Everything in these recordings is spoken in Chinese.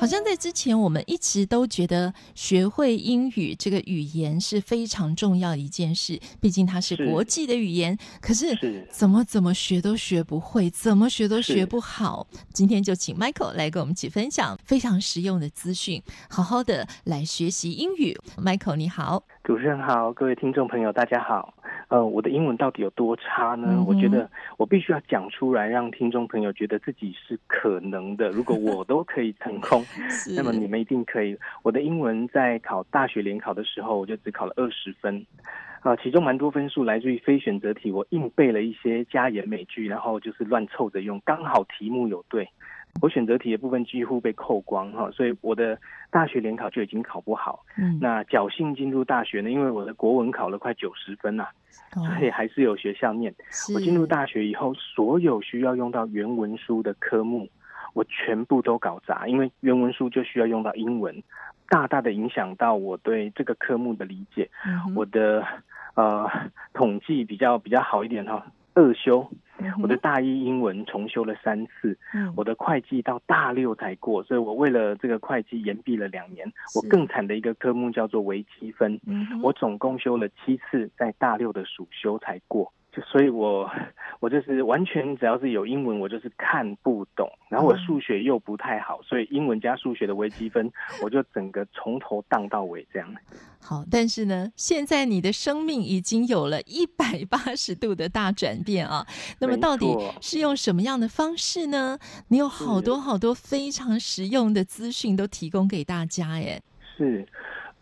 好像在之前，我们一直都觉得学会英语这个语言是非常重要的一件事，毕竟它是国际的语言。是，可是怎么怎么学都学不会，怎么学都学不好。今天就请 Michael 来跟我们一起分享非常实用的资讯，好好的来学习英语。Michael 你好，主持人好，各位听众朋友大家好。呃，我的英文到底有多差呢？嗯、我觉得我必须要讲出来，让听众朋友觉得自己是可能的。如果我都可以成功，那么你们一定可以。我的英文在考大学联考的时候，我就只考了二十分，啊、呃，其中蛮多分数来自于非选择题，我硬背了一些加盐美句，然后就是乱凑着用，刚好题目有对。我选择题的部分几乎被扣光哈，所以我的大学联考就已经考不好。嗯，那侥幸进入大学呢？因为我的国文考了快九十分呐、所以还是有学校念。是我进入大学以后，所有需要用到原文书的科目，我全部都搞砸，因为原文书就需要用到英文，大大的影响到我对这个科目的理解。嗯、我的呃统计比较比较好一点哈，二修。我的大一英文重修了三次，嗯、我的会计到大六才过，所以我为了这个会计延毕了两年。我更惨的一个科目叫做微积分，嗯、我总共修了七次，在大六的暑修才过。就所以我，我我就是完全只要是有英文，我就是看不懂。然后我数学又不太好，所以英文加数学的微积分，我就整个从头荡到尾这样。好，但是呢，现在你的生命已经有了一百八十度的大转变啊。那么到底是用什么样的方式呢？你有好多好多非常实用的资讯都提供给大家耶。是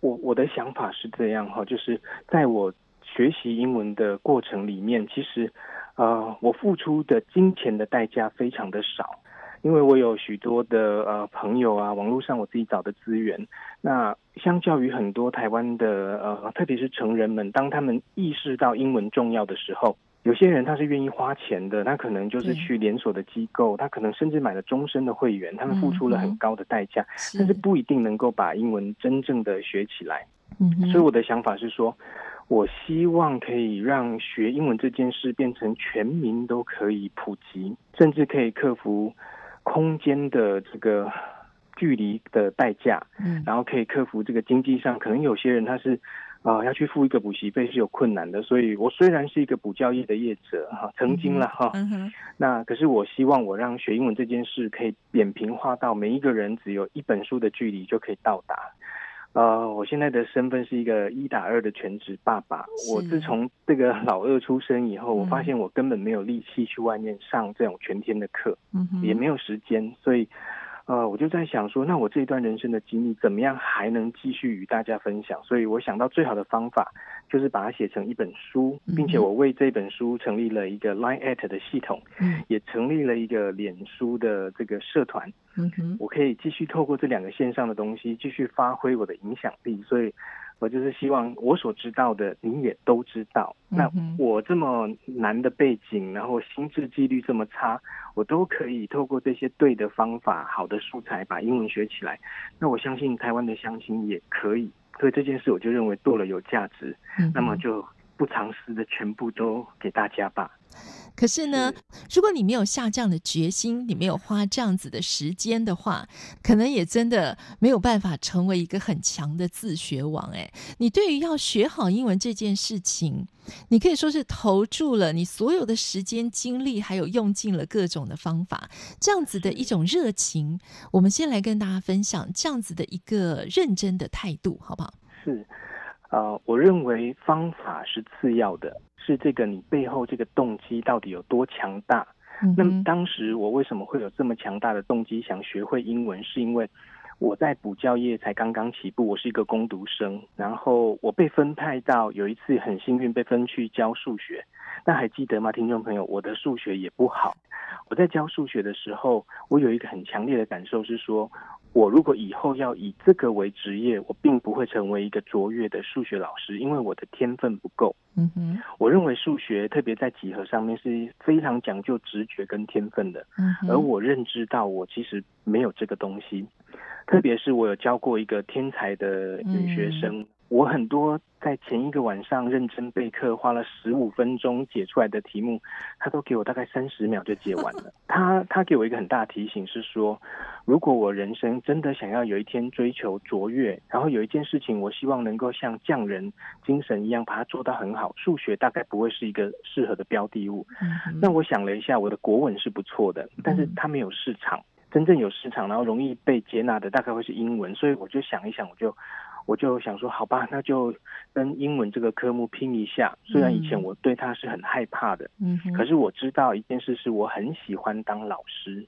我我的想法是这样哈，就是在我。学习英文的过程里面，其实，呃，我付出的金钱的代价非常的少，因为我有许多的呃朋友啊，网络上我自己找的资源。那相较于很多台湾的呃，特别是成人们，当他们意识到英文重要的时候，有些人他是愿意花钱的，他可能就是去连锁的机构，他可能甚至买了终身的会员，他们付出了很高的代价，嗯、但是不一定能够把英文真正的学起来。嗯，所以我的想法是说。我希望可以让学英文这件事变成全民都可以普及，甚至可以克服空间的这个距离的代价，嗯，然后可以克服这个经济上，可能有些人他是啊、呃、要去付一个补习费是有困难的，所以我虽然是一个补教业的业者哈，曾经了哈，嗯哼，那可是我希望我让学英文这件事可以扁平化到每一个人只有一本书的距离就可以到达。呃，我现在的身份是一个一打二的全职爸爸。我自从这个老二出生以后，嗯、我发现我根本没有力气去外面上这种全天的课，嗯、也没有时间，所以。呃，我就在想说，那我这一段人生的经历怎么样还能继续与大家分享？所以我想到最好的方法就是把它写成一本书，并且我为这本书成立了一个 Line@ at 的系统，嗯，也成立了一个脸书的这个社团，嗯哼，我可以继续透过这两个线上的东西继续发挥我的影响力，所以。我就是希望我所知道的，你也都知道。那我这么难的背景，然后心智记忆力这么差，我都可以透过这些对的方法、好的素材，把英文学起来。那我相信台湾的乡亲也可以。所以这件事，我就认为做了有价值。那么就不藏私的全部都给大家吧。可是呢，如果你没有下这样的决心，你没有花这样子的时间的话，可能也真的没有办法成为一个很强的自学王。哎，你对于要学好英文这件事情，你可以说是投注了你所有的时间、精力，还有用尽了各种的方法，这样子的一种热情。我们先来跟大家分享这样子的一个认真的态度，好不好？是，呃，我认为方法是次要的。是这个，你背后这个动机到底有多强大？嗯、那么当时我为什么会有这么强大的动机想学会英文？是因为我在补教业才刚刚起步，我是一个攻读生，然后我被分派到有一次很幸运被分去教数学，那还记得吗？听众朋友，我的数学也不好。我在教数学的时候，我有一个很强烈的感受是说，我如果以后要以这个为职业，我并不会成为一个卓越的数学老师，因为我的天分不够。嗯哼，我认为数学特别在几何上面是非常讲究直觉跟天分的。嗯，而我认知到我其实没有这个东西，特别是我有教过一个天才的女学生。嗯我很多在前一个晚上认真备课，花了十五分钟解出来的题目，他都给我大概三十秒就解完了。他他给我一个很大的提醒是说，如果我人生真的想要有一天追求卓越，然后有一件事情我希望能够像匠人精神一样把它做到很好，数学大概不会是一个适合的标的物。那我想了一下，我的国文是不错的，但是它没有市场，真正有市场然后容易被接纳的大概会是英文，所以我就想一想，我就。我就想说，好吧，那就跟英文这个科目拼一下。虽然以前我对它是很害怕的，嗯，可是我知道一件事是我很喜欢当老师。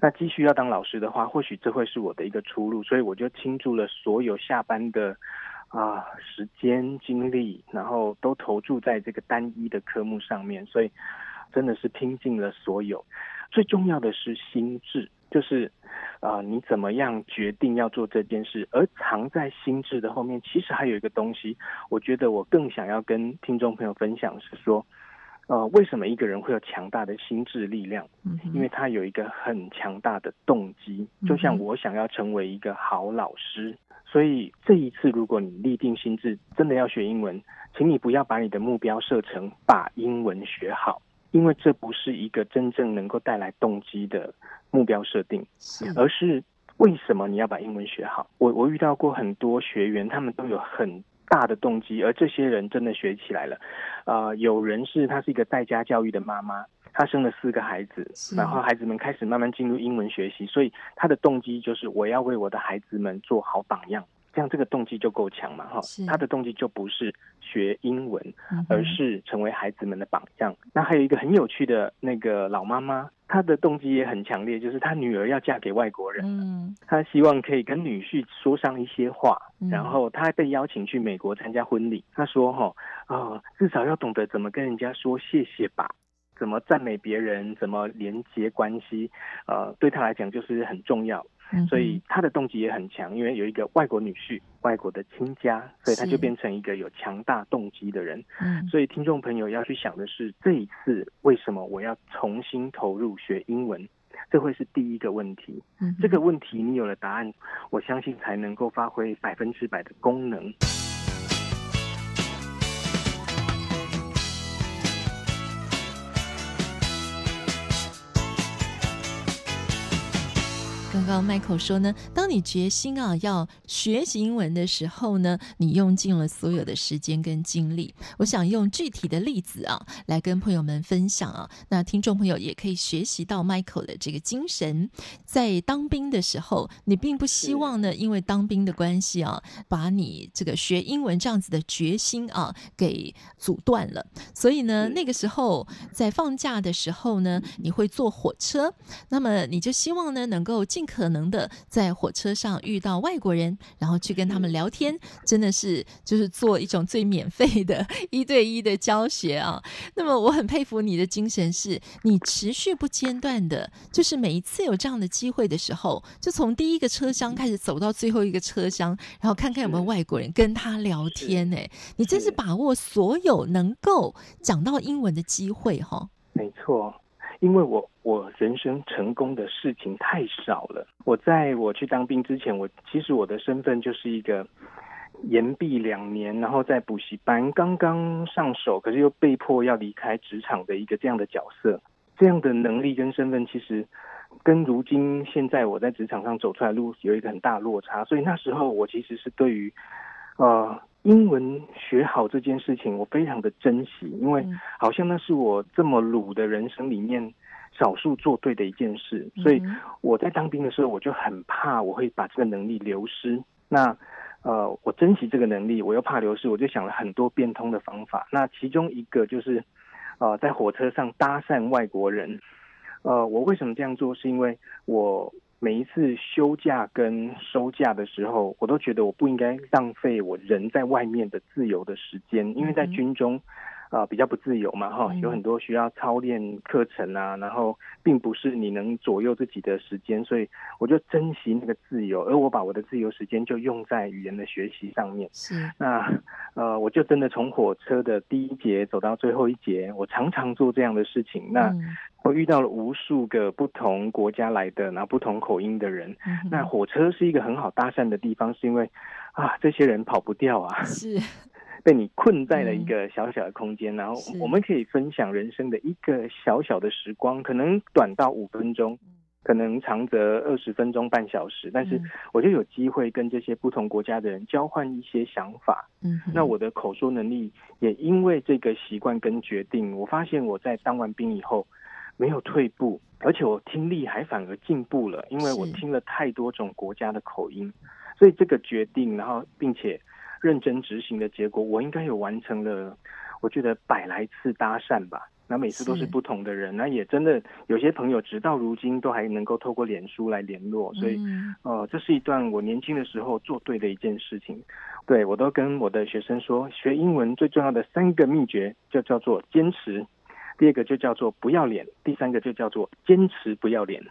那继续要当老师的话，或许这会是我的一个出路。所以我就倾注了所有下班的啊时间精力，然后都投注在这个单一的科目上面。所以真的是拼尽了所有。最重要的是心智。就是，啊、呃，你怎么样决定要做这件事？而藏在心智的后面，其实还有一个东西，我觉得我更想要跟听众朋友分享是说，呃，为什么一个人会有强大的心智力量？嗯，因为他有一个很强大的动机，就像我想要成为一个好老师。所以这一次，如果你立定心智，真的要学英文，请你不要把你的目标设成把英文学好。因为这不是一个真正能够带来动机的目标设定，而是为什么你要把英文学好？我我遇到过很多学员，他们都有很大的动机，而这些人真的学起来了。啊、呃，有人是他是一个在家教育的妈妈，她生了四个孩子，然后孩子们开始慢慢进入英文学习，所以他的动机就是我要为我的孩子们做好榜样。这样这个动机就够强嘛，哈，他的动机就不是学英文，而是成为孩子们的榜样。那还有一个很有趣的那个老妈妈，她的动机也很强烈，就是她女儿要嫁给外国人，嗯，她希望可以跟女婿说上一些话，然后她还被邀请去美国参加婚礼。她说，哈，啊，至少要懂得怎么跟人家说谢谢吧，怎么赞美别人，怎么连接关系，呃，对她来讲就是很重要。所以他的动机也很强，因为有一个外国女婿、外国的亲家，所以他就变成一个有强大动机的人。嗯，所以听众朋友要去想的是，这一次为什么我要重新投入学英文？这会是第一个问题。嗯，这个问题你有了答案，我相信才能够发挥百分之百的功能。刚刚 Michael 说呢，当你决心啊要学习英文的时候呢，你用尽了所有的时间跟精力。我想用具体的例子啊来跟朋友们分享啊，那听众朋友也可以学习到 Michael 的这个精神。在当兵的时候，你并不希望呢，因为当兵的关系啊，把你这个学英文这样子的决心啊给阻断了。所以呢，那个时候在放假的时候呢，你会坐火车，那么你就希望呢能够尽可可能的在火车上遇到外国人，然后去跟他们聊天，真的是就是做一种最免费的一对一的教学啊。那么我很佩服你的精神，是你持续不间断的，就是每一次有这样的机会的时候，就从第一个车厢开始走到最后一个车厢，然后看看有没有外国人跟他聊天。哎，你真是把握所有能够讲到英文的机会哈。没错。因为我我人生成功的事情太少了。我在我去当兵之前，我其实我的身份就是一个延毕两年，然后在补习班刚刚上手，可是又被迫要离开职场的一个这样的角色。这样的能力跟身份，其实跟如今现在我在职场上走出来的路有一个很大落差。所以那时候我其实是对于呃。英文学好这件事情，我非常的珍惜，因为好像那是我这么鲁的人生里面少数做对的一件事。所以我在当兵的时候，我就很怕我会把这个能力流失。那呃，我珍惜这个能力，我又怕流失，我就想了很多变通的方法。那其中一个就是呃，在火车上搭讪外国人。呃，我为什么这样做？是因为我每一次休假跟收假的时候，我都觉得我不应该浪费我人在外面的自由的时间，因为在军中。啊、呃，比较不自由嘛，哈，有很多需要操练课程啊，然后并不是你能左右自己的时间，所以我就珍惜那个自由，而我把我的自由时间就用在语言的学习上面。是，那呃，我就真的从火车的第一节走到最后一节，我常常做这样的事情。那我遇到了无数个不同国家来的，然后不同口音的人。嗯、那火车是一个很好搭讪的地方，是因为啊，这些人跑不掉啊。是。被你困在了一个小小的空间，嗯，然后我们可以分享人生的一个小小的时光，可能短到五分钟，可能长则二十分钟、半小时，但是我就有机会跟这些不同国家的人交换一些想法。嗯，那我的口说能力也因为这个习惯跟决定，我发现我在当完兵以后没有退步，而且我听力还反而进步了，因为我听了太多种国家的口音，所以这个决定，然后并且。认真执行的结果，我应该有完成了，我觉得百来次搭讪吧。那每次都是不同的人，那也真的有些朋友直到如今都还能够透过脸书来联络，所以，嗯、呃，这是一段我年轻的时候做对的一件事情。对，我都跟我的学生说，学英文最重要的三个秘诀就叫做坚持，第二个就叫做不要脸，第三个就叫做坚持不要脸。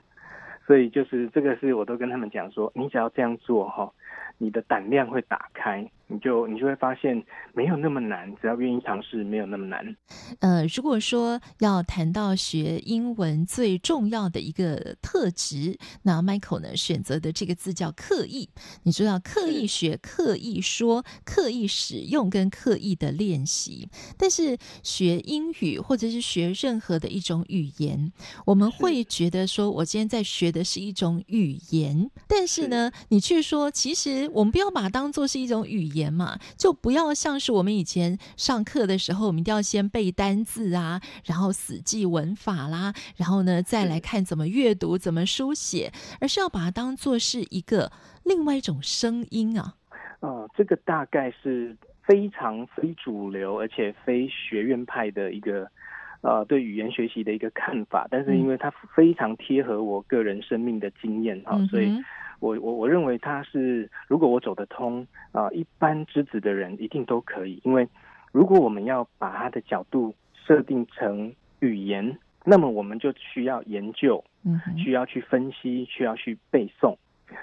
所以就是这个是我都跟他们讲说，你只要这样做哈。你的胆量会打开，你就你就会发现没有那么难，只要愿意尝试，没有那么难。呃，如果说要谈到学英文最重要的一个特质，那 Michael 呢选择的这个字叫刻意。你说要刻意学、刻意说、刻意使用跟刻意的练习。但是学英语或者是学任何的一种语言，我们会觉得说，我今天在学的是一种语言，但是呢，你却说其实。我们不要把它当做是一种语言嘛，就不要像是我们以前上课的时候，我们一定要先背单字啊，然后死记文法啦，然后呢再来看怎么阅读、怎么书写，而是要把它当做是一个另外一种声音啊。呃，这个大概是非常非主流，而且非学院派的一个呃对语言学习的一个看法，但是因为它非常贴合我个人生命的经验哈、嗯，所以。我我我认为他是，如果我走得通啊、呃，一般之子的人一定都可以。因为如果我们要把他的角度设定成语言，那么我们就需要研究，嗯，需要去分析，需要去背诵。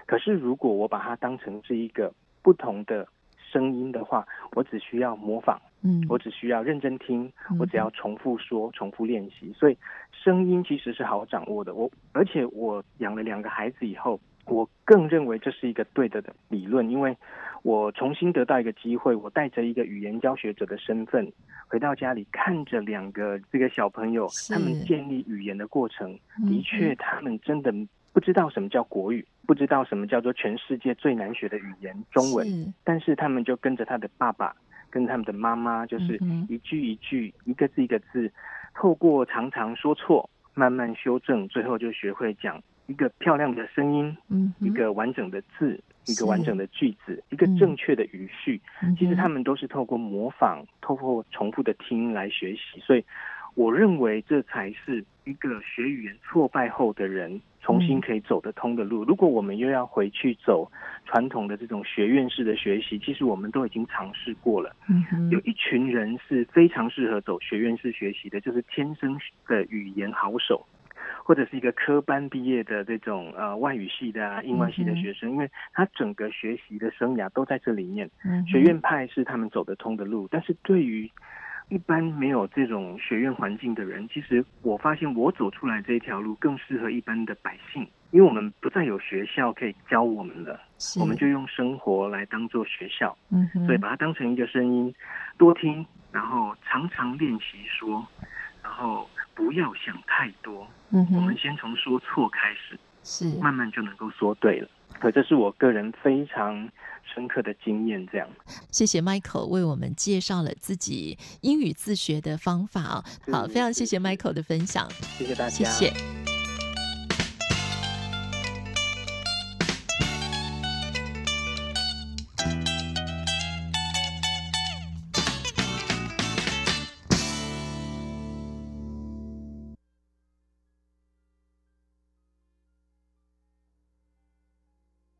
可是如果我把它当成是一个不同的声音的话，我只需要模仿，嗯，我只需要认真听，我只要重复说，重复练习。所以声音其实是好掌握的。我而且我养了两个孩子以后。我更认为这是一个对的的理论，因为我重新得到一个机会，我带着一个语言教学者的身份回到家里，看着两个这个小朋友他们建立语言的过程，的确，他们真的不知道什么叫国语，不知道什么叫做全世界最难学的语言中文，但是他们就跟着他的爸爸，跟他们的妈妈，就是一句一句，一个字一个字，透过常常说错，慢慢修正，最后就学会讲。一个漂亮的声音，嗯，一个完整的字，一个完整的句子，一个正确的语序，嗯。其实他们都是透过模仿，透过重复的听来学习。所以，我认为这才是一个学语言挫败后的人重新可以走得通的路。如果我们又要回去走传统的这种学院式的学习，其实我们都已经尝试过了。嗯，有一群人是非常适合走学院式学习的，就是天生的语言好手。或者是一个科班毕业的这种呃外语系的啊，英文系的学生，因为他整个学习的生涯都在这里面。学院派是他们走得通的路，但是对于一般没有这种学院环境的人，其实我发现我走出来这一条路更适合一般的百姓，因为我们不再有学校可以教我们了，我们就用生活来当做学校。嗯，所以把它当成一个声音，多听，然后常常练习说，然后。不要想太多，嗯，我们先从说错开始，是慢慢就能够说对了。可这是我个人非常深刻的经验。这样，谢谢 Michael 为我们介绍了自己英语自学的方法。好，非常谢谢 Michael 的分享，谢谢大家，谢谢。